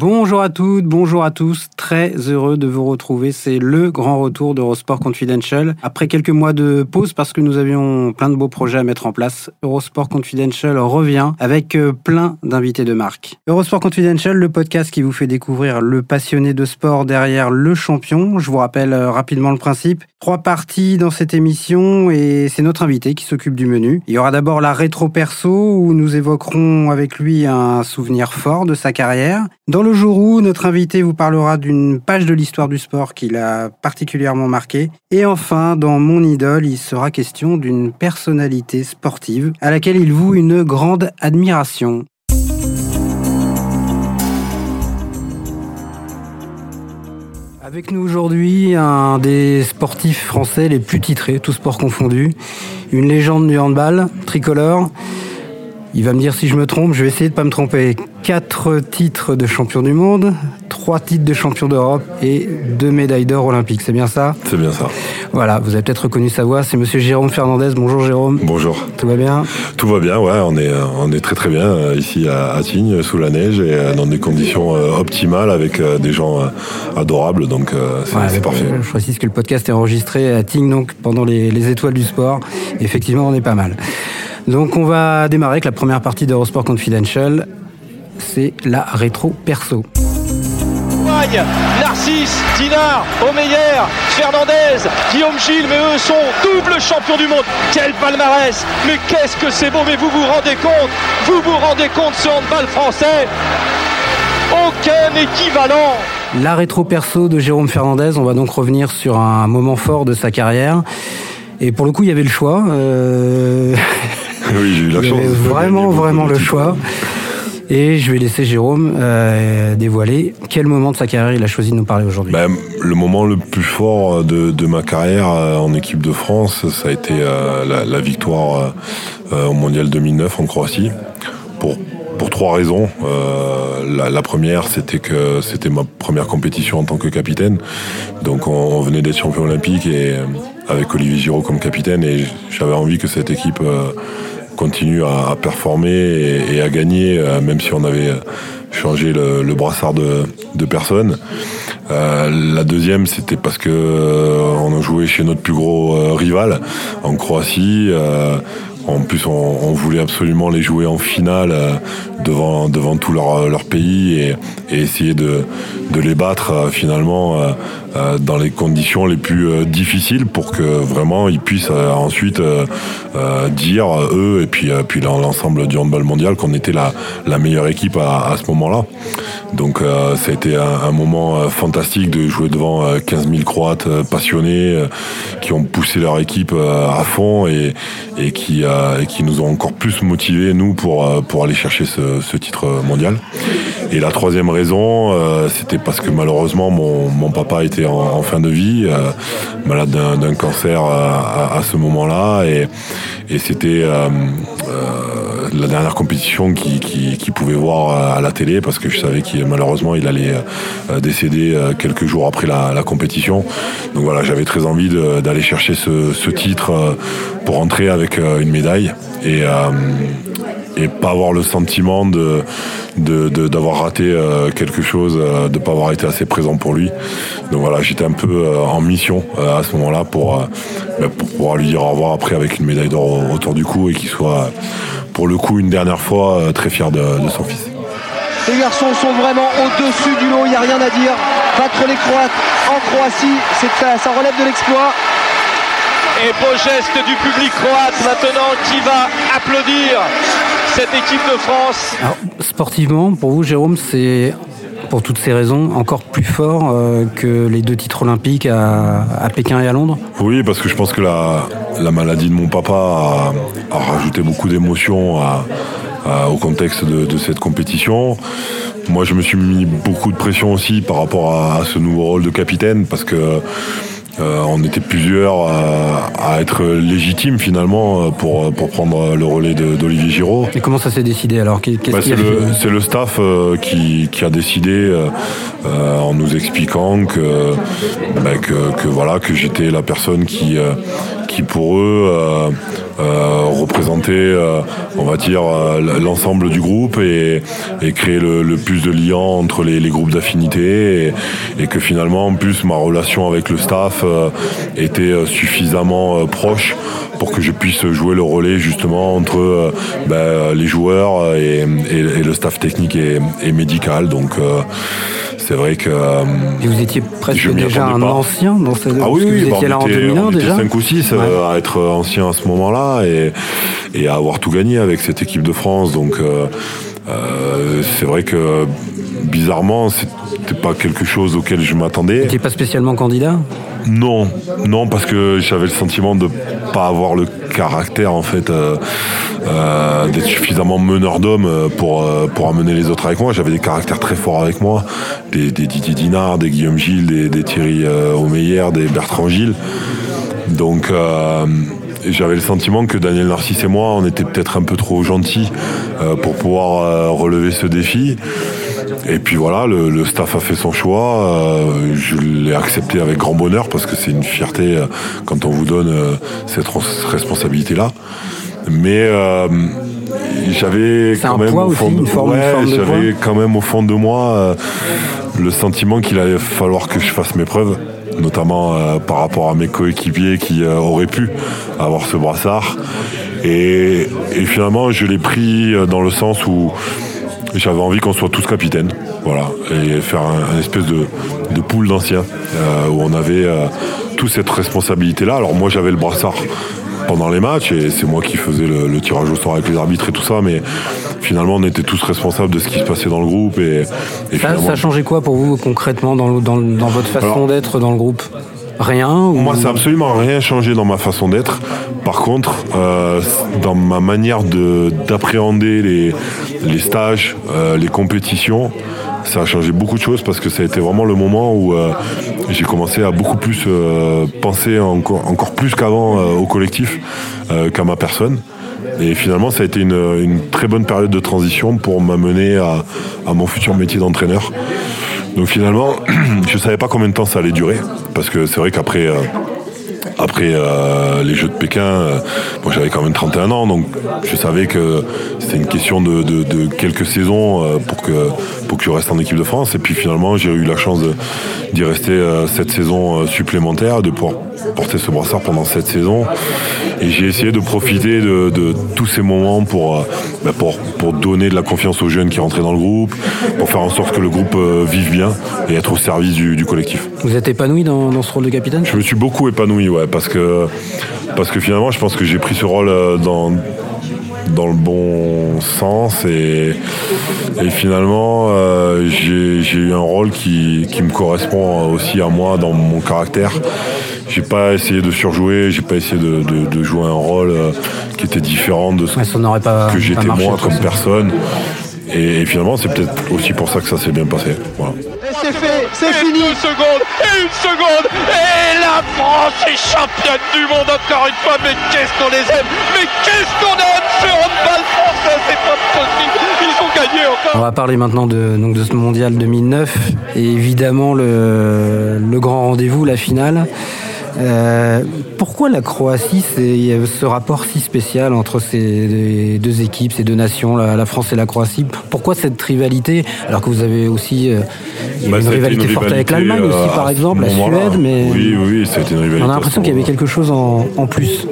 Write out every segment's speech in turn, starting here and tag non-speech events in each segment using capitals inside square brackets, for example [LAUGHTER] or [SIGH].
Bonjour à toutes, bonjour à tous. Très heureux de vous retrouver. C'est le grand retour d'Eurosport Confidential. Après quelques mois de pause parce que nous avions plein de beaux projets à mettre en place, Eurosport Confidential revient avec euh, plein d'invités de marque. Eurosport Confidential, le podcast qui vous fait découvrir le passionné de sport derrière le champion. Je vous rappelle euh, rapidement le principe. Trois parties dans cette émission et c'est notre invité qui s'occupe du menu. Il y aura d'abord la rétro perso où nous évoquerons avec lui un souvenir fort de sa carrière. Jour où, notre invité vous parlera d'une page de l'histoire du sport qui l'a particulièrement marqué. Et enfin, dans Mon idole, il sera question d'une personnalité sportive à laquelle il voue une grande admiration. Avec nous aujourd'hui, un des sportifs français les plus titrés, tous sports confondus, une légende du handball, tricolore. Il va me dire si je me trompe, je vais essayer de pas me tromper. Quatre titres de champion du monde, trois titres de champion d'Europe et deux médailles d'or olympiques. C'est bien ça? C'est bien ça. Voilà, vous avez peut-être reconnu sa voix. C'est Monsieur Jérôme Fernandez. Bonjour Jérôme. Bonjour. Tout va bien? Tout va bien, ouais. On est, on est très très bien euh, ici à Tignes, sous la neige et euh, dans des conditions euh, optimales avec des gens adorables. Donc c'est Ouais, parfait. Je précise que le podcast est enregistré à Tignes, donc pendant les, les étoiles du sport. Effectivement, on est pas mal. Donc, on va démarrer avec la première partie d'Eurosport Confidential. C'est la rétro perso. Narcisse, Dinard, Omeyer, Fernandez, Guillaume Gilles, mais eux sont double champions du monde. Quel palmarès Mais qu'est-ce que c'est beau Mais vous vous rendez compte Vous vous rendez compte ce handball français Aucun équivalent La rétro perso de Jérôme Fernandez, on va donc revenir sur un moment fort de sa carrière. Et pour le coup, il y avait le choix. euh, [LAUGHS] [LAUGHS] Oui, j'ai eu la chance. vraiment, vraiment le choix. Et je vais laisser Jérôme euh, dévoiler quel moment de sa carrière il a choisi de nous parler aujourd'hui. Ben, le moment le plus fort de, de ma carrière euh, en équipe de France, ça a été euh, la, la victoire euh, euh, au Mondial 2009 en Croatie. Pour, pour trois raisons. Euh, la, la première, c'était que c'était ma première compétition en tant que capitaine. Donc on, on venait d'être champion olympique et euh, avec Olivier Giraud comme capitaine et j'avais envie que cette équipe euh, continue à, performer et, à gagner, euh, même si on avait changé le, brassard de, de personnes. Euh, la deuxième, c'était parce que euh, on a joué chez notre plus gros euh, rival en Croatie. Euh, en plus, on, voulait absolument les jouer en finale euh, devant devant tout leur leur pays et, et essayer de de les battre euh, finalement euh, dans les conditions les plus euh, difficiles pour que vraiment ils puissent euh, ensuite euh, dire eux et puis puis l'ensemble du handball mondial qu'on était la la meilleure équipe à, à ce moment-là. Donc ça a été un, un moment fantastique de jouer devant euh, 15 000 Croates passionnés qui ont poussé leur équipe à fond et, et, qui, et qui nous ont encore plus motivés, nous, pour, pour aller chercher ce, ce titre mondial. Et la troisième raison, c'était parce que malheureusement, mon, mon papa était en, fin de vie, euh, malade d'un cancer euh, à, ce moment-là. Et, c'était euh, la dernière compétition qu'il qui, qui pouvait voir euh, à la télé parce que je savais qu'il malheureusement il allait euh, décéder euh, quelques jours après la, compétition. Donc voilà, j'avais très envie d'aller chercher ce, titre pour rentrer avec une médaille et, pas avoir le sentiment d'avoir raté quelque chose, de pas avoir été assez présent pour lui. Donc voilà, j'étais un peu en mission à ce moment-là pour, pour pouvoir lui dire au revoir après avec une médaille d'or au- autour du cou et qu'il soit pour le coup une dernière fois euh, très fier de, de son fils. Les garçons sont vraiment au-dessus du lot, il n'y a rien à dire. Battre les Croates en Croatie, c'est ça relève de l'exploit. Et beau geste du public croate maintenant qui va applaudir cette équipe de France. Alors, sportivement, pour vous, Jérôme, c'est pour toutes ces raisons encore plus fort euh, que les deux titres olympiques à, Pékin et à Londres Oui, parce que je pense que la, la maladie de mon papa a, rajouté beaucoup d'émotions au contexte de, cette compétition. Moi, je me suis mis beaucoup de pression aussi par rapport à ce nouveau rôle de capitaine parce que euh, on était plusieurs à, être légitimes finalement euh, pour, pour prendre le relais d'Olivier Giraud. Et comment ça s'est décidé alors bah, C'est le, le, staff euh, qui, qui, a décidé en nous expliquant que, bah, que, que, voilà que j'étais la personne qui, qui pour eux euh, représenter, euh, on va dire, euh, l'ensemble du groupe et, créer le, plus de liens entre les, groupes d'affinité et, que finalement, en plus, ma relation avec le staff était suffisamment proche pour que je puisse jouer le relais justement entre ben, les joueurs et, le staff technique et, médical. Donc c'est vrai que. Euh, et vous étiez presque déjà un ancien dans cette. Ah oui, oui, vous étiez là en 2001 déjà. 5 ou 6 euh, à être ancien à ce moment-là et, et, à avoir tout gagné avec cette équipe de France. Donc euh, c'est vrai que bizarrement, c'était pas quelque chose auquel je m'attendais. Vous n'étiez pas spécialement candidat? Non, non, parce que j'avais le sentiment de pas avoir le caractère en fait euh, euh, d'être suffisamment meneur d'homme pour euh, pour amener les autres avec moi. J'avais des caractères très forts avec moi, des, Didier Dinard, des Guillaume Gilles, des, des Thierry Omeyer, des Bertrand Gilles. Donc j'avais le sentiment que Daniel Narcisse et moi, on était peut-être un peu trop gentils pour pouvoir relever ce défi. Et puis voilà, le, staff a fait son choix. Euh, je l'ai accepté avec grand bonheur parce que c'est une fierté euh, quand on vous donne euh, cette responsabilité-là. Mais j'avais quand même au fond, j'avais quand même au fond de moi le sentiment qu'il allait falloir que je fasse mes preuves notamment par rapport à mes coéquipiers qui auraient pu avoir ce brassard. Et, et finalement, je l'ai pris dans le sens où j'avais envie qu'on soit tous capitaines, voilà, et faire un, espèce de, de pool d'anciens euh, où on avait euh, tous cette responsabilité-là. Alors moi j'avais le brassard pendant les matchs et c'est moi qui faisais le, tirage au sort avec les arbitres et tout ça, mais finalement on était tous responsables de ce qui se passait dans le groupe. Et, ça, a changé quoi pour vous concrètement dans, dans, dans votre façon d'être dans le groupe? Rien Moi, ça n'a absolument rien changé dans ma façon d'être. Par contre, euh, dans ma manière d'appréhender les, les, stages, euh, les compétitions, ça a changé beaucoup de choses parce que ça a été vraiment le moment où euh, j'ai commencé à beaucoup plus penser encore, encore plus qu'avant au collectif qu'à ma personne. Et finalement, ça a été une, une, très bonne période de transition pour m'amener à, à mon futur métier d'entraîneur. Donc finalement, [CLEARS THROAT] je savais pas combien de temps ça allait durer, parce que c'est vrai qu'après euh, après euh, les Jeux de Pékin, euh, j'avais quand même 31 ans, donc je savais que c'était une question de, quelques saisons pour que pour que je reste en équipe de France. Et puis finalement, j'ai eu la chance d'y rester cette saison supplémentaire, de pouvoir porter ce brassard pendant cette saison. Et j'ai essayé de profiter de, tous ces moments pour, euh, bah, pour, pour donner de la confiance aux jeunes qui rentraient dans le groupe, pour faire en sorte que le groupe euh, vive bien et être au service du, collectif. Vous êtes épanoui dans, ce rôle de capitaine? Je me suis beaucoup épanoui, ouais, parce que, parce que finalement, je pense que j'ai pris ce rôle euh, dans, dans le bon sens et, et finalement j'ai eu un rôle qui, qui, me correspond aussi à moi dans mon caractère j'ai pas essayé de surjouer, j'ai pas essayé de, de, de, jouer un rôle euh, qui était différent de ce que j'étais moi comme personne. Et, finalement, c'est peut-être aussi pour ça que ça s'est bien passé. Voilà. Et c'est fait, c'est fini. Une seconde, et une seconde, et la France est championne du monde encore une fois. Mais qu'est-ce qu'on les aime Mais qu'est-ce qu'on aime ce handball français C'est pas possible. Ils ont gagné encore. On va parler maintenant de, donc de ce mondial 2009 et évidemment le, le grand rendez-vous, la finale. Euh, pourquoi la Croatie, c'est ce rapport si spécial entre ces deux équipes, ces deux nations, la, France et la Croatie? Pourquoi cette rivalité Alors que vous avez aussi euh, bah, une, rivalité forte avec l'Allemagne aussi, par euh, exemple, la Suède, mais oui, oui, c'était une rivalité. On a l'impression qu'il y avait quelque chose en, plus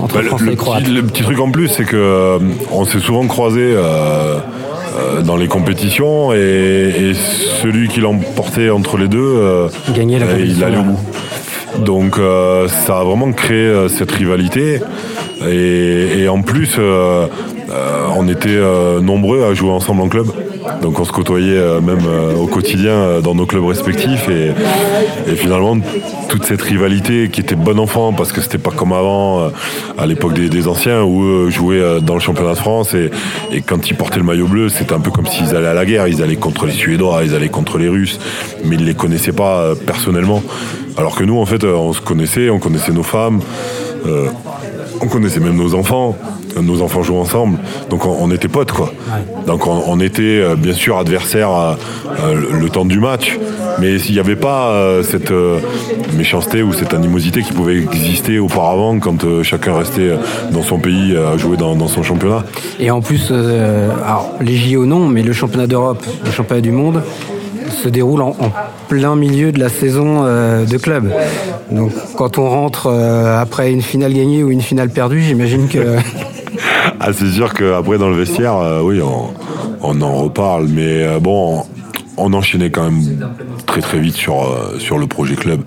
entre bah, France le, et Croatie. Le petit truc en plus, c'est que on s'est souvent croisés. dans les compétitions et, celui qui l'emportait entre les deux, il allait au bout. Donc euh, ça a vraiment créé euh, cette rivalité. Et, en plus, euh, on était nombreux à jouer ensemble en club. Donc on se côtoyait même au quotidien dans nos clubs respectifs. Et, finalement, toute cette rivalité qui était bon enfant, parce que c'était pas comme avant, à l'époque des, anciens, où eux jouaient dans le championnat de France. Et, et quand ils portaient le maillot bleu, c'était un peu comme s'ils allaient à la guerre. Ils allaient contre les Suédois, ils allaient contre les Russes. Mais ils les connaissaient pas personnellement. Alors que nous, en fait, euh, on se connaissait, on connaissait nos femmes. euh, on connaissait même nos enfants, nos enfants jouaient ensemble, donc on, on était potes quoi. Donc on, on était euh, bien sûr adversaires euh, le, temps du match, mais il n'y avait pas cette méchanceté ou cette animosité qui pouvait exister auparavant quand chacun restait dans son pays à jouer dans, dans son championnat. Et en plus, alors, les JO non, mais le championnat d'Europe, le championnat du monde se déroule en, plein milieu de la saison euh, de club. Donc quand on rentre euh, après une finale gagnée ou une finale perdue, j'imagine que... [LAUGHS] Ah, c'est sûr qu'après dans le vestiaire, euh, oui, on, on en reparle, mais bon, on, on enchaînait quand même très très vite sur, euh, sur le projet club,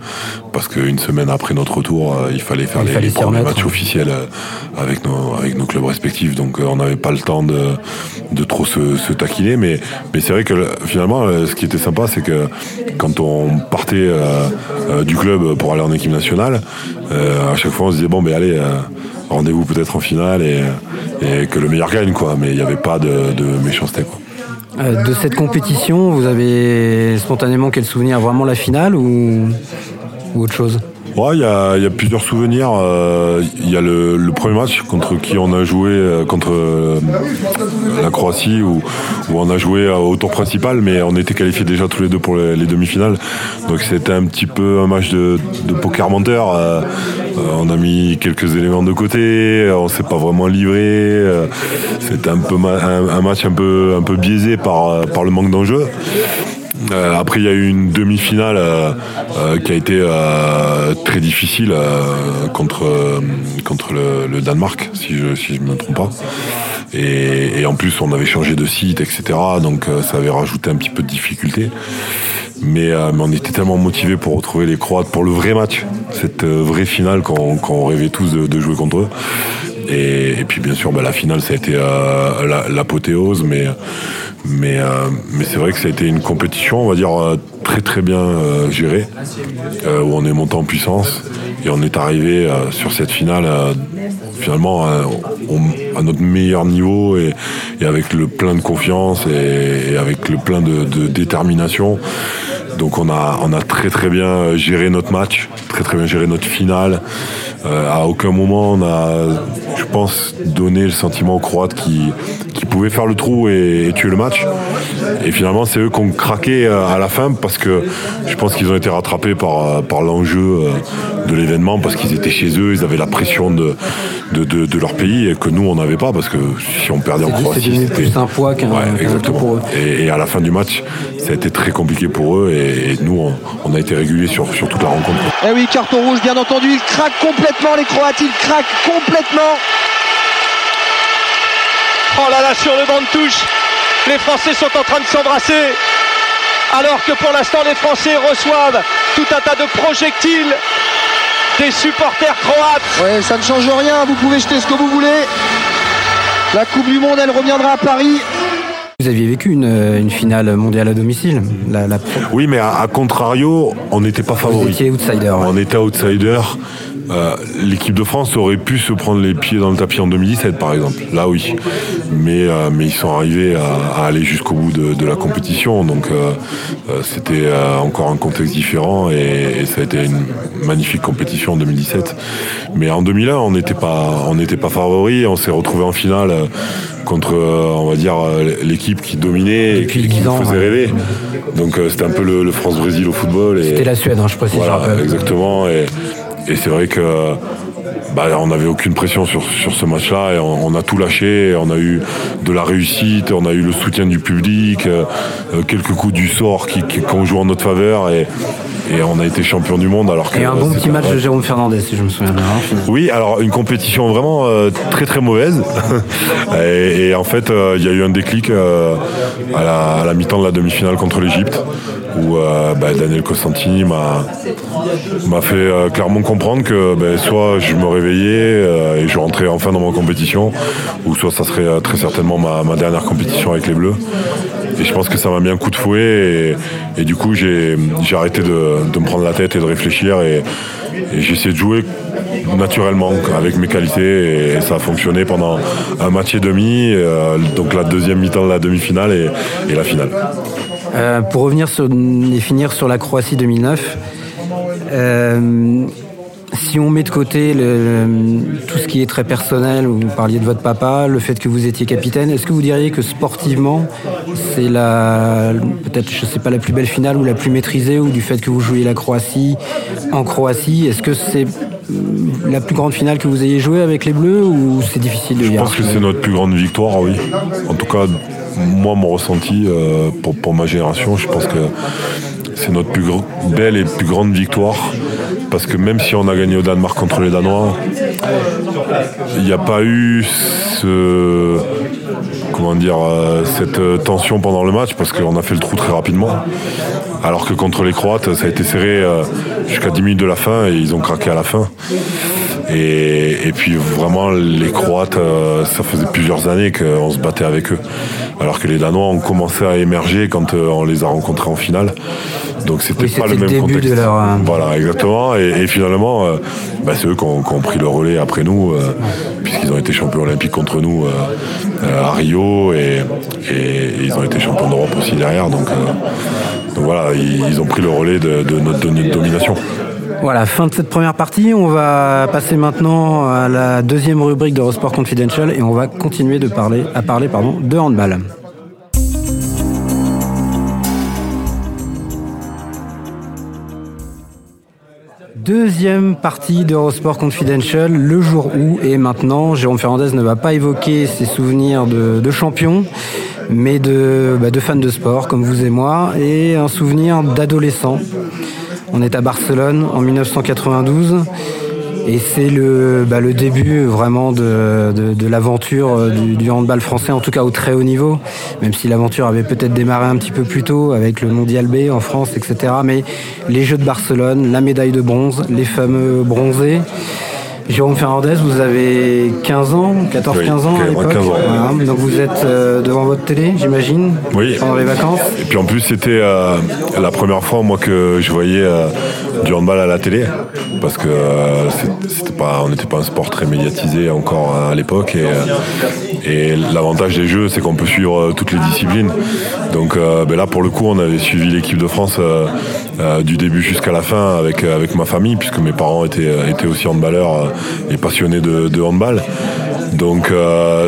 parce qu'une semaine après notre retour, euh, il fallait faire Il les, fallait les premiers matchs officiels euh, avec nos, avec nos clubs respectifs, donc on n'avait pas le temps de, de trop se, se taquiner, mais, mais c'est vrai que le- finalement, ce qui était sympa, c'est que quand on partait du club pour aller en équipe nationale, à chaque fois on se disait, bon, ben allez, rendez-vous peut-être en finale et, et que le meilleur gagne, quoi, mais il n'y avait pas de, de méchanceté, quoi. Euh, de cette compétition, vous avez spontanément quel souvenir? Vraiment la finale ou, ou autre chose? Il y a, plusieurs souvenirs. Euh, Il y a le, premier match contre qui on a joué, euh, contre euh, la Croatie, où, on a joué au tour principal, mais on était qualifiés déjà tous les deux pour les, les demi-finales. Donc c'était un petit peu un match de, poker menteur. On a mis quelques éléments de côté, on s'est pas vraiment livré. C'était un, un, match un peu, un peu biaisé par, par le manque d'enjeu. Euh, après, il y a eu une demi-finale euh, euh, qui a été très difficile contre, contre le, le Danemark, si je je me trompe pas. Et, et en plus, on avait changé de site, etc. Donc, ça avait rajouté un petit peu de difficulté. Mais, euh, mais on était tellement motivés pour retrouver les Croates pour le vrai match, cette euh, vraie finale qu'on qu'on rêvait tous de, de jouer contre eux. Et, et puis bien sûr, bah, la finale, ça a été euh, la- l'apothéose, mais, mais, euh, mais c'est vrai que ça a été une compétition, on va dire, euh, très très bien euh, gérée, euh, où on est monté en puissance et on est arrivé euh, sur cette finale euh, finalement à notre meilleur niveau et, et avec le plein de confiance et, et avec le plein de, de détermination. Donc on a, on a très très bien euh, géré notre match, très très bien géré notre finale. Euh, à aucun moment on a, je pense, donné le sentiment aux Croates qui, qui pouvaient faire le trou et, et tuer le match. Et finalement c'est eux qui ont craqué euh, à la fin parce que je pense qu'ils ont été rattrapés par, par l'enjeu de l'événement parce qu'ils étaient chez eux, ils avaient la pression de, de, de- de leur pays et que nous on n'avait pas parce que si on perdait en Croatie c'était plus un poids qu'un Ouais, pour eux. Et, et à la fin du match, ça a été très compliqué pour eux et, et nous, on, on a été réguliers sur, sur toute la rencontre. Eh oui, carton rouge, bien entendu. Ils craquent complètement, les Croates. Ils craquent complètement. Oh là là, sur le banc de touche, les Français sont en train de s'embrasser. Alors que pour l'instant, les Français reçoivent tout un tas de projectiles des supporters croates. Ouais, ça ne change rien. Vous pouvez jeter ce que vous voulez. La Coupe du Monde, elle reviendra à Paris. Vous aviez vécu une, une finale mondiale à domicile la, la pro- Oui, mais à, à contrario, on n'était pas Vous favoris. étiez outsider. ouais. On était outsider. Euh, L'équipe de France aurait pu se prendre les pieds dans le tapis en 2017, par exemple. Là, oui. Mais, euh, mais ils sont arrivés à, à aller jusqu'au bout de, de la compétition. Donc, euh, c'était encore un contexte différent et, et ça a été une magnifique compétition en 2017. Mais en 2001, on n'était pas, on n'était pas favoris. On s'est retrouvé en finale contre, on va dire, l'équipe qui dominait et qui, qui 10 nous ans, faisait rêver. Donc, c'était un peu le, le France-Brésil au football. C'était la Suède, hein, je précise. je voilà, rappelle. exactement. Et, et c'est vrai que bah, on n'avait aucune pression sur, sur ce match-là et on, on a tout lâché. On a eu de la réussite, on a eu le soutien du public, euh, euh, quelques coups du sort qui, qui, qui ont joué en notre faveur. Et, et on a été champion du monde alors que. Et un bon petit match de Jérôme Fernandez, si je me souviens bien. hein. Oui, alors une compétition vraiment euh, très très mauvaise. [LAUGHS] et, et en fait, euh, il y a eu un déclic à la, à la mi-temps de la demi-finale contre l'Égypte, où euh, bah, Daniel Costantini m'a fait euh, clairement comprendre que ben, soit je me réveillais euh, et je rentrais enfin dans ma compétition, ou soit ça serait euh, très certainement ma, dernière compétition avec les Bleus. Et je pense que ça m'a mis un coup de fouet et, du coup j'ai arrêté de, me prendre la tête et de réfléchir et, et j'ai essayé de jouer naturellement avec mes qualités et, ça a fonctionné pendant un match et demi, euh, donc la deuxième mi-temps de la demi-finale et, la finale. Pour revenir et finir sur la Croatie 2009, euh, si on met de côté le- le- tout ce qui est très personnel, vous parliez de votre papa, le fait que vous étiez capitaine, est-ce que vous diriez que sportivement, c'est la peut-être je sais pas la plus belle finale ou la plus maîtrisée ou du fait que vous jouiez la Croatie en Croatie, est-ce que c'est euh, la plus grande finale que vous ayez jouée avec les Bleus ou c'est difficile de Je dire pense que c'est notre plus grande victoire, oui. En tout cas, moi, mon ressenti euh, pour, pour ma génération, je pense que c'est notre plus belle et plus grande victoire. Parce que même si on a gagné au Danemark contre les Danois, il n'y a pas eu comment dire, euh, cette tension pendant le match parce qu'on a fait le trou très rapidement. Alors que contre les Croates, ça a été serré euh, jusqu'à 10 minutes de la fin et ils ont craqué à la fin. Et, puis vraiment, les Croates, euh, ça faisait plusieurs années qu'on se battait avec eux. Alors que les Danois ont commencé à émerger quand on les a rencontrés en finale. Donc c'était Oui, pas le le même début contexte. de leur, euh, Voilà, exactement. Et, et finalement, euh, bah, c'est eux qui ont, qui ont pris le relais après nous, euh, puisqu'ils ont été champions olympiques contre nous euh, à Rio et, et ils ont été champions d'Europe aussi derrière. Donc, donc voilà, ils, ils ont pris le relais de, de notre, de notre domination. Voilà, fin de cette première partie. On va passer maintenant à la deuxième rubrique d'Eurosport Confidential et on va continuer de parler, à parler pardon, de handball. Deuxième partie d'Eurosport Confidential, le jour où, et maintenant, Jérôme Fernandez ne va pas évoquer ses souvenirs de, champion, mais de, bah, de fan de sport, comme vous et moi, et un souvenir d'adolescent. On est à Barcelone en 1992 et c'est le, bah, le début vraiment de, de, de l'aventure euh, du, du handball français, en tout cas au très haut niveau, même si l'aventure avait peut-être démarré un petit peu plus tôt avec le Mondial B en France, etc. Mais les Jeux de Barcelone, la médaille de bronze, les fameux bronzés. Jérôme Fernandez, vous avez 15 ans, 14-15 Oui, ans à 15 l'époque. ans. Voilà. Donc vous êtes euh, devant votre télé, j'imagine, Oui. pendant les vacances. Et puis en plus, c'était euh, la première fois moi que je voyais euh, du handball à la télé, parce que euh, c'était pas, on n'était pas un sport très médiatisé encore à l'époque. Et, euh, et l'avantage des jeux, c'est qu'on peut suivre euh, toutes les disciplines. Donc ben là, pour le coup, on avait suivi l'équipe de France du début jusqu'à la fin avec avec ma famille, puisque mes parents étaient étaient aussi handballeurs et passionnés de, handball. Donc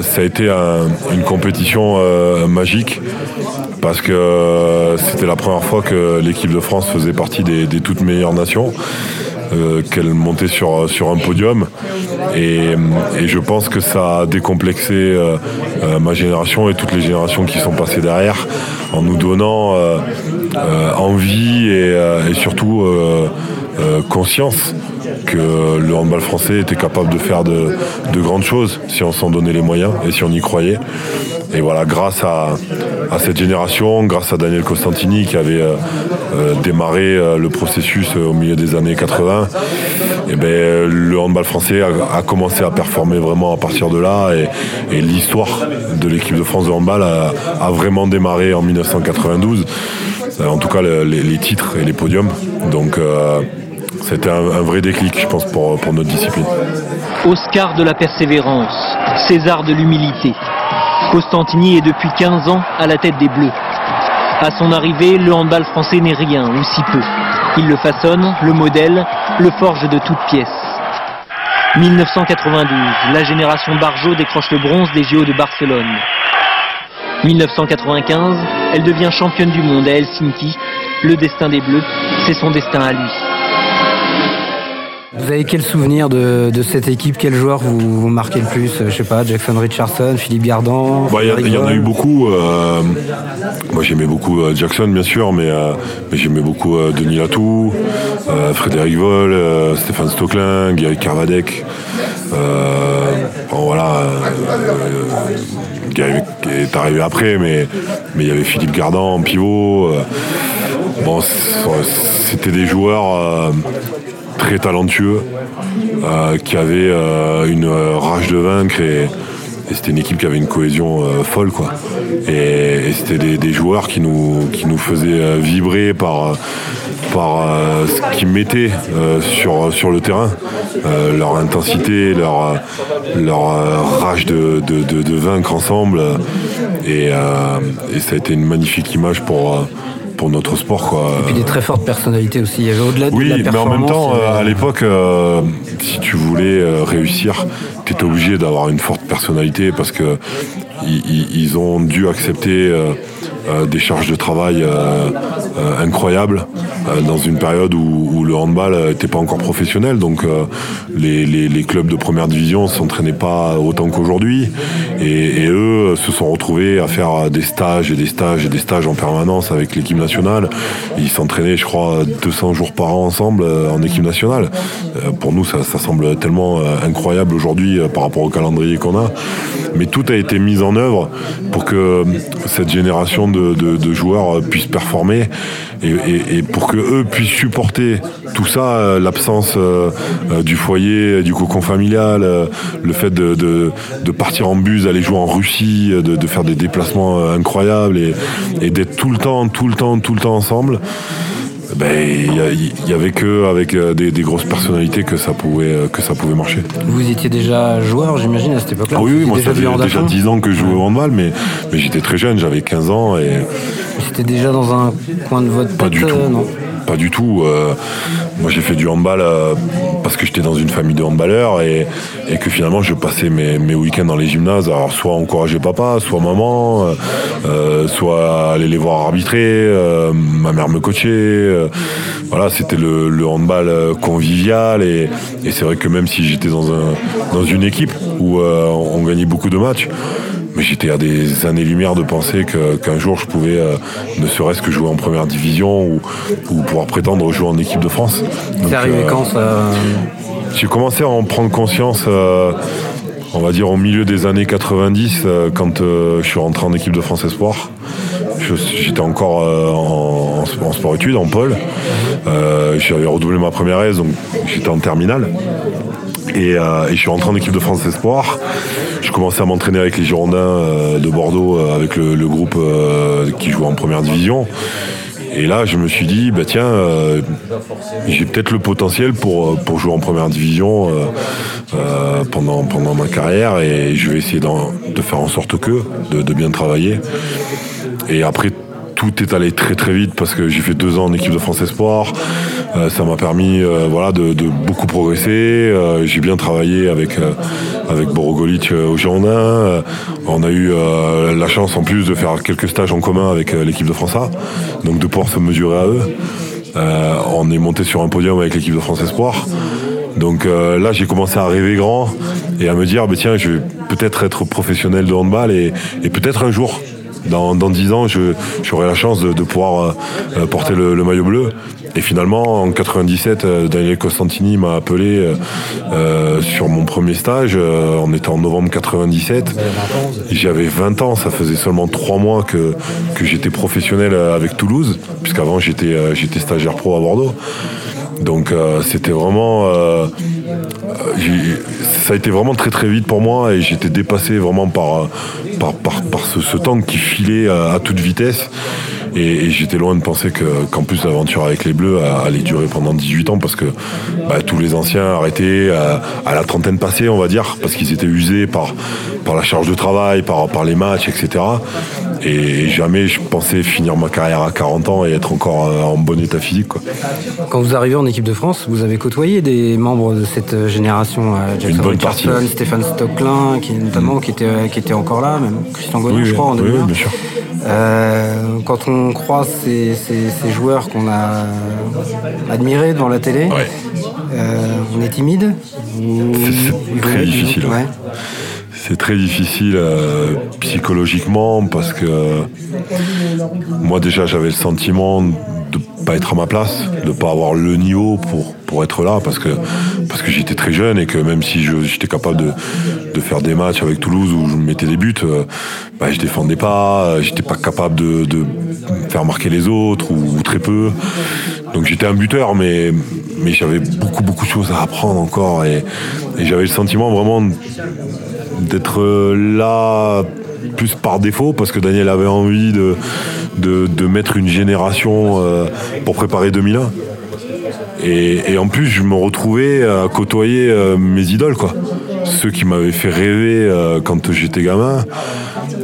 ça a été un- une compétition magique parce que euh, c'était la première fois que l'équipe de France faisait partie des, toutes meilleures nations, euh, qu'elle montait sur, sur un podium. Et, je pense que ça a décomplexé euh, ma génération et toutes les générations qui sont passées derrière en nous donnant envie et surtout euh, conscience que le handball français était capable de faire de, de grandes choses si on s'en donnait les moyens et si on y croyait. Et voilà, grâce à, cette génération, grâce à Daniel Costantini qui avait euh, euh, démarré le processus au milieu des années 80, et ben, le handball français a, a commencé à performer vraiment à partir de là. Et, l'histoire de l'équipe de France de handball a, vraiment démarré en 1992. Euh, En tout cas, le- les, titres et les podiums. Donc, c'était un, vrai déclic, je pense, pour, pour notre discipline. Oscar de la persévérance, César de l'humilité. Costantini est depuis 15 ans à la tête des Bleus. À son arrivée, le handball français n'est rien, ou si peu. Il le façonne, le modèle, le forge de toutes pièces. 1992, la génération Barjot décroche le bronze des JO de Barcelone. 1995, elle devient championne du monde à Helsinki. Le destin des Bleus, c'est son destin à lui. Vous avez quel souvenir de, de cette équipe? Quel joueur vous, vous marquez le plus? Je sais pas, Jackson Richardson, Philippe Gardan Bah, Il y, en a eu beaucoup. euh, moi, j'aimais beaucoup euh, Jackson, bien sûr, mais, euh, mais j'aimais beaucoup euh, Denis Latou, euh, Frédéric Vol, euh, Stéphane Stocklin, Gary Carvadec. Euh, bon, voilà. euh, Gary est arrivé après, mais mais il y avait Philippe Gardan en pivot. Bon, c'était des joueurs euh, très talentueux euh, qui avaient euh, une rage de vaincre et, c'était une équipe qui avait une cohésion folle quoi. Et, c'était des, joueurs qui nous qui nous faisaient vibrer par par ce qu'ils mettaient sur sur le terrain, leur intensité, leur leur rage de, de, de- vaincre ensemble et, ça a été une magnifique image pour pour notre sport quoi. Et puis des très fortes personnalités aussi. Il y avait au-delà de Oui, la mais en performance. même temps, euh, à l'époque, euh, si tu voulais euh, réussir, tu étais obligé d'avoir une forte personnalité parce que ils ont dû accepter euh, euh, des charges de travail euh, incroyables dans une période où, le handball n'était pas encore professionnel. Donc les, clubs de première division ne s'entraînaient pas autant qu'aujourd'hui. Et, eux se sont retrouvés à faire des stages et des stages et des stages en permanence avec l'équipe nationale. Ils s'entraînaient, je crois, 200 jours par an ensemble en équipe nationale. Pour nous, ça, ça semble tellement incroyable aujourd'hui par rapport au calendrier qu'on a. Mais tout a été mis en œuvre pour que euh, cette génération de, joueurs euh, puisse performer et, pour que eux puissent supporter tout ça, euh, l'absence du foyer, du cocon familial, le fait de, partir en bus, aller jouer en Russie, de, faire des déplacements incroyables et d'être tout le temps, tout le temps, tout le temps ensemble. Ben, il y, avait que avec euh, des, des grosses personnalités que ça pouvait euh, que ça pouvait marcher. Vous étiez déjà joueur, j'imagine, à cette époque-là Ah oui, oui, moi ça faisait déjà fond 10 ans que je jouais au handball, mais, mais j'étais très jeune, j'avais 15 ans et C'était déjà dans un coin de votre tête pas du tout. euh, non Pas du tout. euh, moi j'ai fait du handball euh, parce que j'étais dans une famille de handballeurs et, que finalement je passais mes, week-ends dans les gymnases. Alors soit encourager papa, soit maman, euh, soit aller les voir arbitrer, ma mère me coachait. voilà, c'était le, handball convivial et, c'est vrai que même si j'étais dans, dans une équipe où on gagnait beaucoup de matchs, mais j'étais à des années-lumière de penser qu'un jour je pouvais euh, ne serait-ce que jouer en première division ou, ou pouvoir prétendre jouer en équipe de France. C'est arrivé euh, quand ça J'ai commencé à en prendre conscience, euh, on va dire au milieu des années 90, euh, quand euh, je suis rentré en équipe de France Espoir. J'étais encore euh, en, en- en sport-études, en pôle. J'avais redoublé ma première aise, donc j'étais en terminale. Et, euh, et je suis rentré en équipe de France Espoir. Je commençais à m'entraîner avec les Girondins euh, de Bordeaux, euh, avec le, groupe qui jouait en première division. Et là, je me suis dit, bah tiens, j'ai peut-être le potentiel pour, pour jouer en première division pendant, pendant ma carrière et je vais essayer de faire en sorte que, de, de bien travailler. Et après, tout est allé très très vite parce que j'ai fait deux ans en équipe de France Espoir. Euh, ça m'a permis euh, voilà, de, beaucoup progresser. Euh, j'ai bien travaillé avec, avec Borogolic au Girondin. On a eu la chance en plus de faire quelques stages en commun avec l'équipe de France A, donc de pouvoir se mesurer à eux. On est monté sur un podium avec l'équipe de France Espoir. Donc là, j'ai commencé à rêver grand et à me dire, bah, tiens, je vais peut-être être professionnel de handball et peut-être un jour, dans, dans 10 ans, j'aurai la chance de, pouvoir euh, euh, porter le, maillot bleu. Et finalement, en 97, euh, Daniel Costantini m'a appelé sur mon premier stage. On était en novembre 97. J'avais 20 ans, ça faisait seulement 3 mois que, j'étais professionnel avec Toulouse, puisqu'avant j'étais j'étais stagiaire pro à Bordeaux. Donc euh, c'était vraiment, euh, ça a été vraiment très très vite pour moi et j'étais dépassé vraiment par euh, par, par, par ce, temps qui filait à, toute vitesse. Et, j'étais loin de penser que, qu'en plus l'aventure avec les Bleus allait durer pendant 18 ans parce que bah, tous les anciens arrêtaient à, à la trentaine passée, on va dire, parce qu'ils étaient usés par, par la charge de travail, par, par les matchs, etc. Et jamais je pensais finir ma carrière à 40 ans et être encore euh, en bon état physique. Quoi. Quand vous arrivez en équipe de France, vous avez côtoyé des membres de cette génération, euh, Jackson Richardson, Stéphane Stocklin, qui notamment qui était qui était encore là, même Christian Gaudet, je crois, en 2001. Oui, bien sûr. Euh, quand on croise ces, ces, joueurs qu'on a admirés devant la télé, euh, on est timide C'est très difficile. Ouais. C'est très difficile euh, psychologiquement parce que moi déjà j'avais le sentiment de pas être à ma place, de pas avoir le niveau pour, pour être là parce que, parce que j'étais très jeune et que même si j'étais capable de, de, faire des matchs avec Toulouse où je mettais des buts, euh, bah, je défendais pas, j'étais pas capable de, de, faire marquer les autres ou, très peu. Donc j'étais un buteur mais, mais j'avais beaucoup beaucoup de choses à apprendre encore et j'avais le sentiment vraiment d'être là plus par défaut parce que Daniel avait envie de, de, mettre une génération euh, pour préparer 2001. Et, en plus, je me retrouvais à côtoyer euh, mes idoles, quoi. Ceux qui m'avaient fait rêver euh, quand j'étais gamin.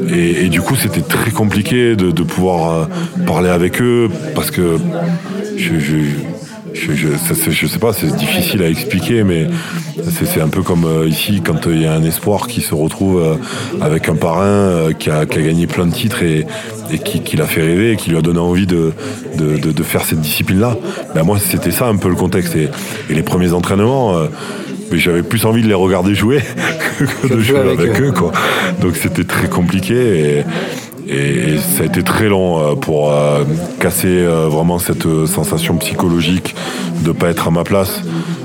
Et, du coup, c'était très compliqué de, pouvoir parler avec eux parce que je, je, je, sais pas, c'est difficile à expliquer, mais c'est un peu comme euh, ici quand il y a un espoir qui se retrouve euh, avec un parrain euh, qui a, gagné plein de titres et, qui, l'a fait rêver et qui lui a donné envie de, de, faire cette discipline-là. Ben moi, c'était ça un peu le contexte. Et, les premiers entraînements, mais j'avais plus envie de les regarder jouer [LAUGHS] que de jouer avec, eux. quoi. Donc c'était très compliqué. Et, et ça a été très long euh, pour euh, casser euh, vraiment cette sensation psychologique de pas être à ma place.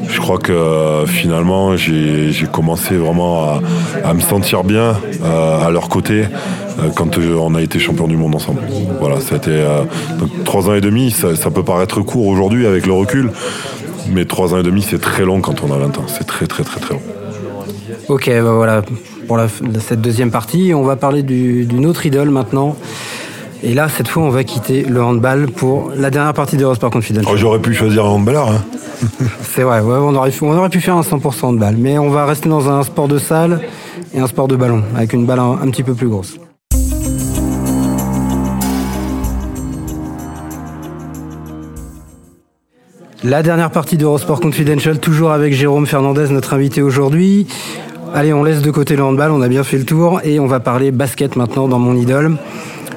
Je crois que finalement j'ai commencé vraiment à, me sentir bien à leur côté quand on a été champion du monde ensemble. Voilà, ça a été trois ans et demi. Ça, ça peut paraître court aujourd'hui avec le recul, mais trois ans et demi c'est très long quand on a 20 ans. C'est très très très très long. Ok, bah voilà pour cette deuxième partie. On va parler d'une autre idole maintenant. Et là, cette fois, on va quitter le handball pour la dernière partie d'Eurosport Confidential. Oh, J'aurais pu choisir un handballeur. Hein. [LAUGHS] C'est vrai, on, aurait, on aurait pu faire un 100% handball. Mais on va rester dans un sport de salle et un sport de ballon, avec une balle un, un petit peu plus grosse. La dernière partie d'Eurosport Confidential, toujours avec Jérôme Fernandez, notre invité aujourd'hui. Allez, on laisse de côté le handball, on a bien fait le tour et on va parler basket maintenant dans mon idole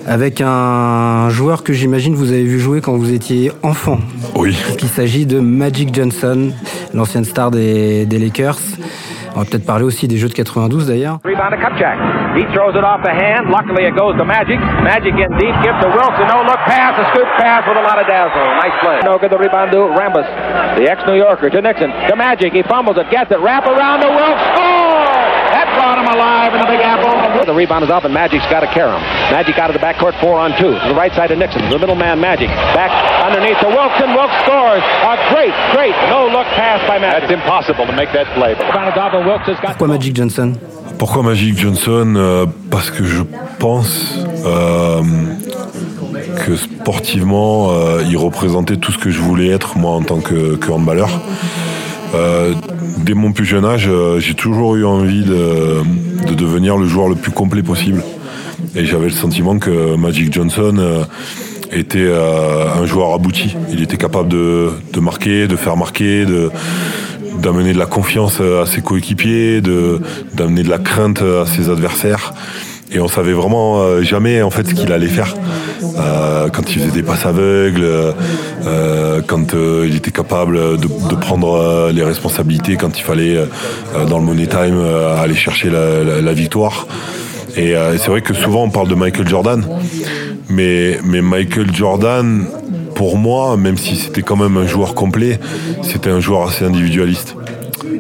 avec un joueur que j'imagine vous avez vu jouer quand vous étiez enfant. Oui. Il s'agit de Magic Johnson, l'ancienne star des, des Lakers. On va peut-être parler aussi des jeux de 92 d'ailleurs. Rebound to Kupchak. He throws it off the hand. Luckily it goes to Magic. Magic in deep. Gives to Wilson. No look pass. A scoop pass with a lot of dazzle. Nice play. No good the rebound to Rambus. The ex-New Yorker to Nixon. To Magic. He fumbles it. Gets it. Wrap around to Wilson. Alive in the Big Apple. The rebound is up and Magic's got to carry him. Magic out of the backcourt four on two. To the right side of Nixon. The middle man Magic. Back underneath to Wilson. Wilkes scores. A great, great no-look pass by Magic. That's impossible to make that play. Pourquoi Magic Johnson? Pourquoi Magic Johnson euh, Parce que je pense euh, que sportivement, euh, il représentait tout ce que je voulais être moi en tant que, que handballeur. Dès mon plus jeune âge, j'ai toujours eu envie de, de, devenir le joueur le plus complet possible. Et j'avais le sentiment que Magic Johnson était un joueur abouti. Il était capable de, marquer, de faire marquer, d'amener de la confiance à ses coéquipiers, d'amener de la crainte à ses adversaires. Et on savait vraiment euh, jamais en fait ce qu'il allait faire. Euh, quand il faisait des passes aveugles, euh, quand il était capable de, prendre les responsabilités, quand il fallait dans le money time aller chercher la, victoire. Et c'est vrai que souvent on parle de Michael Jordan, mais, mais Michael Jordan, pour moi, même si c'était quand même un joueur complet, c'était un joueur assez individualiste.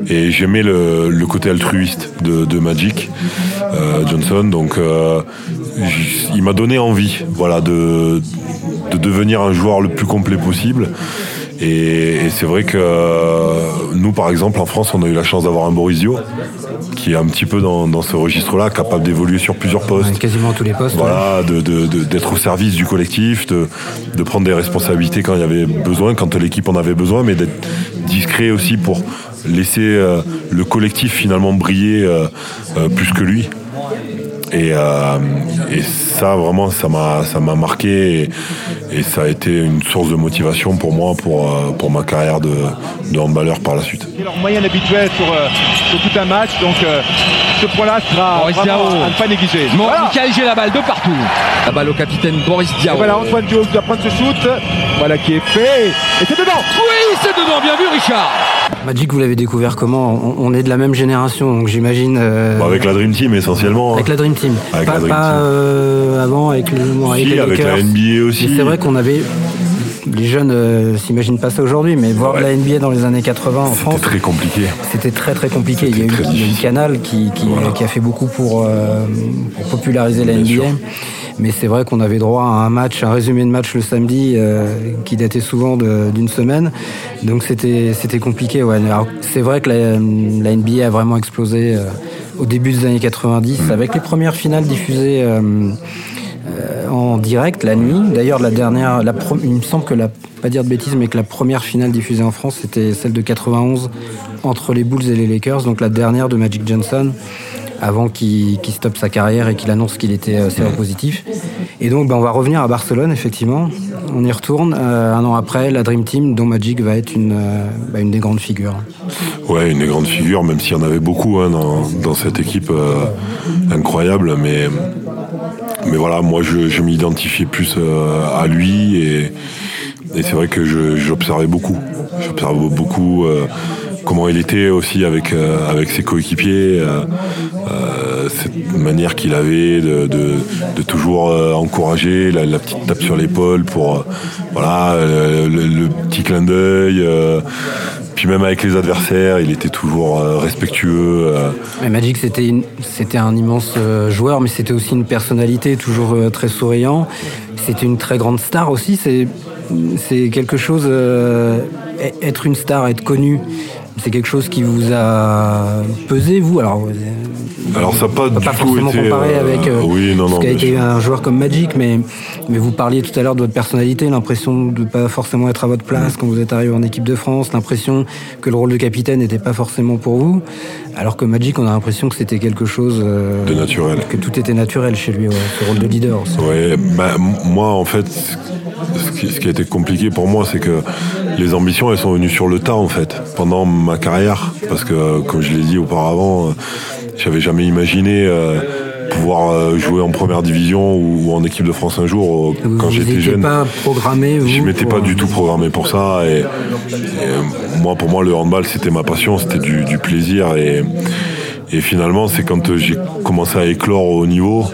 Et j'aimais le, côté altruiste de, Magic euh, Johnson. Donc euh, il m'a donné envie voilà, de, de devenir un joueur le plus complet possible. Et, c'est vrai que euh, nous, par exemple, en France, on a eu la chance d'avoir un Borisio qui est un petit peu dans, ce registre-là, capable d'évoluer sur plusieurs postes. quasiment tous les postes. Voilà, d'être au service du collectif, de, prendre des responsabilités quand il y avait besoin, quand l'équipe en avait besoin, mais d'être discret aussi pour laisser euh, le collectif finalement briller euh, plus que lui. Et, euh, et ça, vraiment, ça m'a, ça m'a marqué et, et ça a été une source de motivation pour moi, pour, euh, pour ma carrière de, de handballeur par la suite. C'est leur moyenne habituelle sur, euh, sur tout un match, donc euh, ce point-là sera Boris à ne pas négliger. Bon, Voilà. Michael la balle de partout. La balle au capitaine Boris Et Diaw. voilà Antoine Diop qui doit prendre ce shoot, voilà qui est fait, et c'est dedans Oui, c'est dedans, bien vu Richard. Magic, vous l'avez découvert comment on, on est de la même génération, donc j'imagine. euh, Bon, avec la Dream Team essentiellement. avec la Dream Team. Avec pas la Dream pas, Team. euh, avant avec, le, bon, avec Si, les avec la. NBA aussi. C'est vrai qu'on avait. Les jeunes euh, s'imaginent pas ça aujourd'hui, mais voir Ouais. la NBA dans les années 80 en France, C'était très compliqué. c'était très très compliqué. Il y a eu, C'était très il y a eu difficile. Canal qui, qui, Voilà. qui a fait beaucoup pour, euh, pour populariser la NBA. sûr. Mais c'est vrai qu'on avait droit à un match, un résumé de match le samedi euh, qui datait souvent d'une semaine. Donc c'était c'était compliqué. Ouais. C'est vrai que la, la NBA a vraiment explosé euh, au début des années 90 Mm. avec les premières finales diffusées. En direct la nuit. D'ailleurs, la dernière, il me semble que la, pas dire de mais que la première finale diffusée en France, c'était celle de 91 entre les Bulls et les Lakers, donc la dernière de Magic Johnson, avant qu'il stoppe sa carrière et qu'il annonce qu'il était euh, séropositif. Et donc, ben, on va revenir à Barcelone, effectivement. On y retourne euh, un an après, la Dream Team, dont Magic va être une, euh, bah, une des grandes figures. Ouais, une des grandes figures, même s'il y en avait beaucoup hein, dans, cette équipe incroyable. Mais, mais voilà, moi, je, je m'identifiais plus euh, à lui et, et c'est vrai que j'observais beaucoup. J'observais beaucoup euh, comment il était aussi avec, euh, avec ses coéquipiers, euh, euh, cette manière qu'il avait de, de, de toujours euh, encourager, la, la petite tape sur l'épaule pour voilà le, le petit clin d'œil. Puis même avec les adversaires, il était toujours euh, respectueux. euh, Magic, c'était un immense euh, joueur, mais c'était aussi une personnalité, toujours très souriant. C'était une très grande star aussi. C'est quelque chose. être une star, être connu, c'est quelque chose qui vous a pesé, vous. Alors, Alors ça n'a pas pas forcément été. comparer euh, avec euh, oui, non, ce qu'a été un joueur comme Magic, mais, mais vous parliez tout à l'heure de votre personnalité, l'impression de ne pas forcément être à votre place quand vous êtes arrivé en équipe de France, l'impression que le rôle de capitaine n'était pas forcément pour vous, alors que Magic, on a l'impression que c'était quelque chose euh, De naturel. que tout était naturel chez lui, ouais, ce rôle de leader. aussi. Ouais, bah, moi en fait, ce qui, ce qui a été compliqué pour moi, c'est que les ambitions, elles sont venues sur le tas en fait, pendant ma carrière, parce que comme je l'ai dit auparavant, euh, j'avais jamais imaginé euh, pouvoir euh, jouer en première division ou, en équipe de France un jour euh, Vous quand j'étais jeune. pas programmé, vous Je m'étais pas du tout programmé pour ça et, et, moi pour moi le handball c'était ma passion, c'était du, du plaisir et, et finalement c'est quand j'ai commencé à éclore au niveau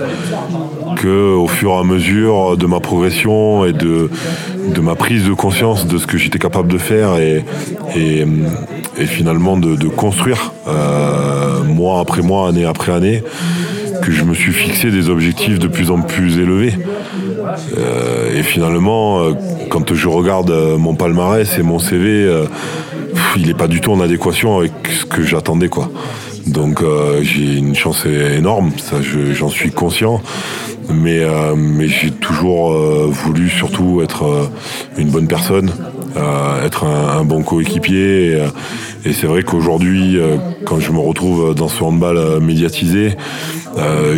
que au fur et à mesure de ma progression et de, de ma prise de conscience de ce que j'étais capable de faire et, et, finalement de, de construire euh, mois après mois, année après année, que je me suis fixé des objectifs de plus en plus élevés. Euh, et finalement, euh, quand je regarde mon palmarès et mon CV, il n'est pas du tout en adéquation avec ce que j'attendais, quoi. Donc euh, j'ai une chance énorme, ça je- j'en suis conscient, mais euh, mais j'ai toujours euh, voulu surtout être euh, une bonne personne, euh, être un, bon coéquipier. Et, euh, c'est vrai qu'aujourd'hui, euh, quand je me retrouve dans ce handball médiatisé,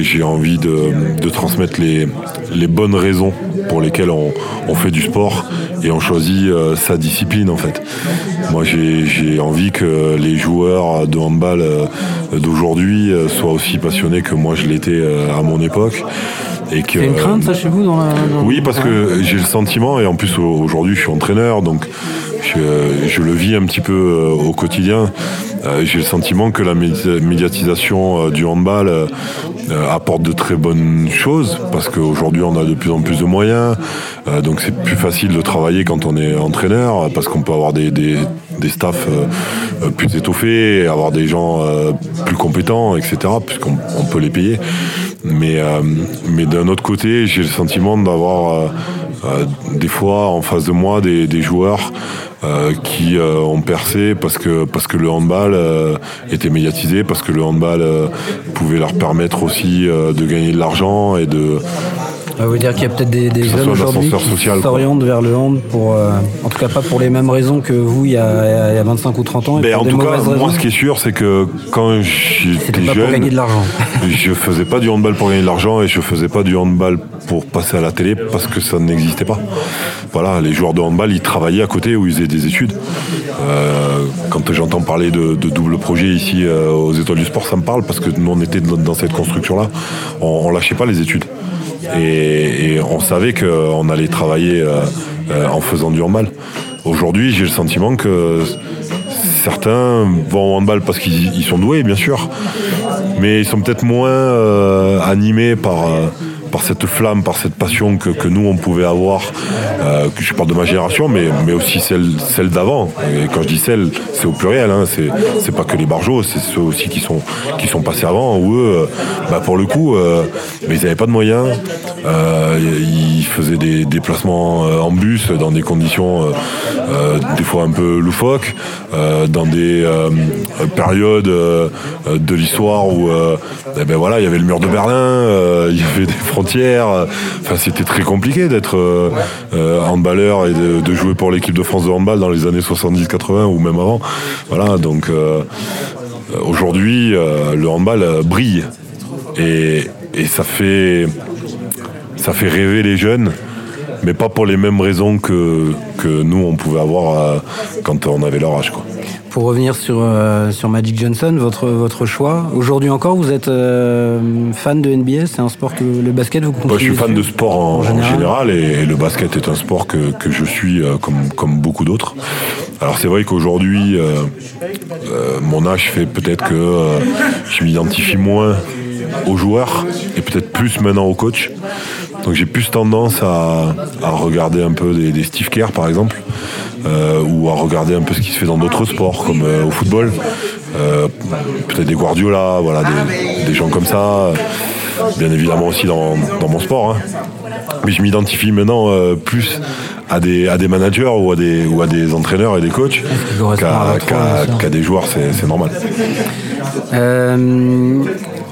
j'ai envie de, transmettre les, bonnes raisons pour lesquelles on, on fait du sport et on choisit sa discipline en fait. Moi j'ai envie que les joueurs de handball d'aujourd'hui soient aussi passionnés que moi je l'étais à mon époque. Et que, une crainte, ça, chez vous dans la, dans- oui, parce que j'ai le sentiment, et en plus au- aujourd'hui je suis entraîneur, donc je, je le vis un petit peu euh, au quotidien. Euh, j'ai le sentiment que la médi- médiatisation euh, du handball apporte de très bonnes choses, parce qu'aujourd'hui on a de plus en plus de moyens, donc c'est plus facile de travailler quand on est entraîneur, parce qu'on peut avoir des, des, des staffs euh, plus étoffés, avoir des gens euh, plus compétents, etc., puisqu'on on peut les payer. Mais, euh, mais d'un autre côté, j'ai le sentiment d'avoir euh, des fois en face de moi des, des joueurs euh, qui euh, ont percé parce que, parce que le handball était médiatisé, parce que le handball pouvait leur permettre aussi de gagner de l'argent et de, Ça veut dire qu'il y a peut-être des, jeunes aujourd'hui qui s'orientent vers le hand pour, euh, en tout cas pas pour les mêmes raisons que vous il y a, il y a 25 ou 30 ans. Et Mais pour en tout cas, moi, ce qui est sûr, c'est que quand j'étais jeune, pour gagner de l'argent. je faisais pas du handball pour gagner de l'argent et je faisais pas du handball pour passer à la télé parce que ça n'existait pas. Voilà, les joueurs de handball, ils travaillaient à côté ou ils faisaient des études. Euh, quand j'entends parler de, double projet ici euh, aux étoiles du sport, ça me parle parce que nous on était dans, cette construction-là. On, on lâchait pas les études. Et, on savait qu'on allait travailler euh, euh, en faisant du handball. Aujourd'hui, j'ai le sentiment que certains vont au handball parce qu'ils ils sont doués, bien sûr, mais ils sont peut-être moins euh, animés par, euh, par cette flamme, par cette passion que, nous on pouvait avoir. Euh, que je parle de ma génération, mais, mais aussi celle, d'avant. Et quand je dis celle, c'est au pluriel. Hein, c'est, pas que les barjots, c'est ceux aussi qui sont, qui sont passés avant. Où eux, euh, bah, pour le coup, euh, ils n'avaient pas de moyens. Ils faisaient des déplacements en bus dans des conditions des fois un peu loufoques, dans des périodes de l'histoire où eh ben voilà, il y avait le mur de Berlin, il y avait des frontières. Euh, Enfin, c'était très compliqué d'être euh, euh, handballeur et de, de jouer pour l'équipe de France de handball dans les années 70-80 ou même avant. Voilà, donc euh, aujourd'hui, euh, le handball brille et, et ça fait ça fait rêver les jeunes, mais pas pour les mêmes raisons que, que nous on pouvait avoir euh, quand on avait leur âge. Quoi. Pour revenir sur, euh, sur Magic Johnson, votre, votre choix, aujourd'hui encore, vous êtes euh, fan de NBA C'est un sport que le basket, vous continuez je suis fan de sport en, en général, et, et le basket est un sport que, que je suis euh, comme, comme beaucoup d'autres. Alors c'est vrai qu'aujourd'hui, mon âge fait peut-être que je m'identifie moins aux joueurs et peut-être plus maintenant aux coachs. Donc j'ai plus tendance à, à regarder un peu des, des Steve Kerr par exemple, euh, ou à regarder un peu ce qui se fait dans d'autres sports comme euh, au football, Euh, peut-être des Guardiola, voilà, des, des gens comme ça. Bien évidemment aussi dans, dans mon sport. hein. Mais je m'identifie maintenant plus à des, à des managers ou à des, ou à des entraîneurs et des coachs qu'à des joueurs, c'est normal. Euh,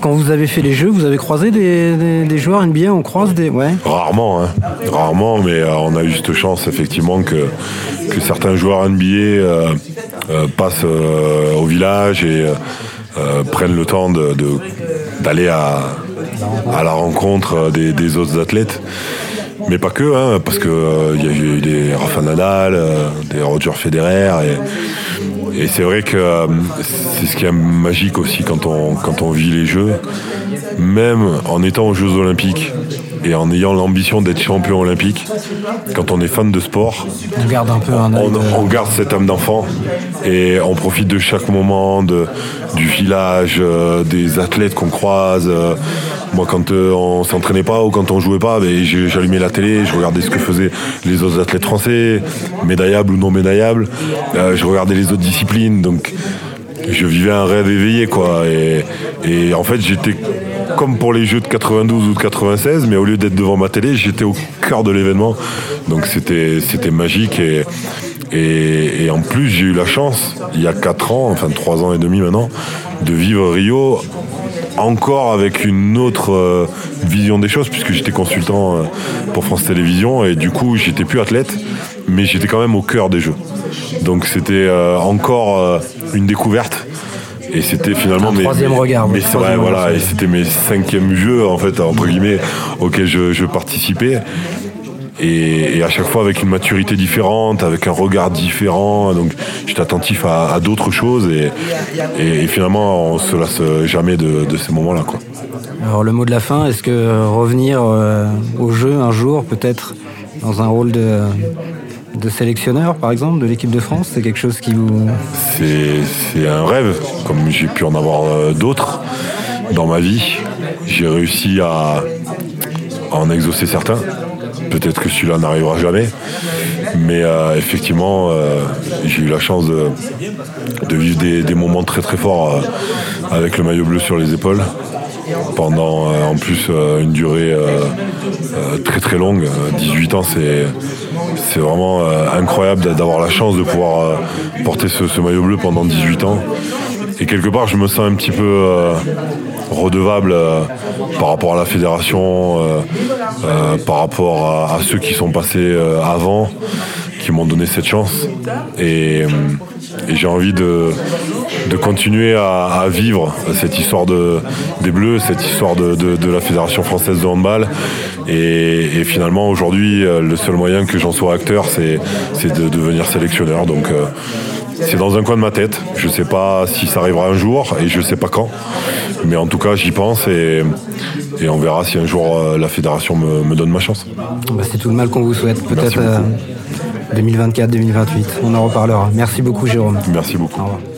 quand vous avez fait les jeux, vous avez croisé des, des- des joueurs NBA On croise des. Ouais. Rarement, hein. rarement, mais on a eu cette chance effectivement que, que certains joueurs NBA euh, euh, passent euh, au village et prennent le temps d'aller à, la rencontre des, autres athlètes. Mais pas que, hein, parce que euh, il y a eu des Rafa Nadal, des Roger Federer, et, c'est vrai que c'est ce qui est magique aussi quand on, quand on vit les Jeux, même en étant aux Jeux Olympiques et en ayant l'ambition d'être champion olympique, quand on est fan de sport, On garde un peu un on, on garde cette âme d'enfant et on profite de chaque moment de, du village, euh, des athlètes qu'on croise. euh. moi, quand euh, on s'entraînait pas ou quand on jouait pas, ben, j'ai- j'allumais la télé, je regardais ce que faisaient les autres athlètes français, médaillables ou non médaillables. Euh, je regardais les autres disciplines, donc je vivais un rêve éveillé, quoi. Et, et en fait, j'étais comme pour les Jeux de 92 ou de 96, mais au lieu d'être devant ma télé, j'étais au cœur de l'événement. Donc c'était magique et, et, en plus j'ai eu la chance, il y a 4 ans, enfin 3 ans et demi maintenant, de vivre Rio encore avec une autre euh, vision des choses puisque j'étais consultant euh, pour France Télévisions et du coup j'étais plus athlète mais j'étais quand même au cœur des jeux. Donc c'était euh, encore une découverte et c'était finalement Un mes, troisième mes- regard, mes- ouais, troisième ouais, voilà, et c'était mes cinquièmes jeux en fait entre guillemets auxquels je, je participais et, et à chaque fois avec une maturité différente, avec un regard différent. Donc j'étais attentif à, à d'autres choses et, et, et finalement on se lasse jamais de, de ces moments-là. Quoi. Alors le mot de la fin, est-ce que revenir euh, au jeu un jour, peut-être dans un rôle de, de sélectionneur, par exemple, de l'équipe de France, c'est quelque chose qui vous... C'est, un rêve, comme j'ai pu en avoir euh, d'autres dans ma vie. J'ai réussi à, en exaucer certains. Peut-être que celui-là n'arrivera jamais. Mais euh, effectivement, euh, j'ai eu la chance de, vivre des, moments très très forts avec le maillot bleu sur les épaules pendant en plus une durée très très longue. 18 ans, c'est c'est vraiment incroyable d'avoir la chance de pouvoir porter ce, maillot bleu pendant 18 ans. Et quelque part, je me sens un petit peu redevable par rapport à la fédération, par rapport à, ceux qui sont passés avant, qui m'ont donné cette chance. Et, j'ai envie de, continuer à, vivre cette histoire de, des Bleus, cette histoire de, la Fédération française de handball. Et, finalement, aujourd'hui, le seul moyen que j'en sois acteur, c'est de devenir sélectionneur. Donc, euh, c'est dans un coin de ma tête. Je ne sais pas si ça arrivera un jour et je ne sais pas quand. Mais en tout cas, j'y pense et, on verra si un jour euh, la fédération me, donne ma chance. Bah, c'est tout le mal qu'on vous souhaite. Peut-être 2024, 2028. On en reparlera. Merci beaucoup, Jérôme. Merci beaucoup. Au revoir.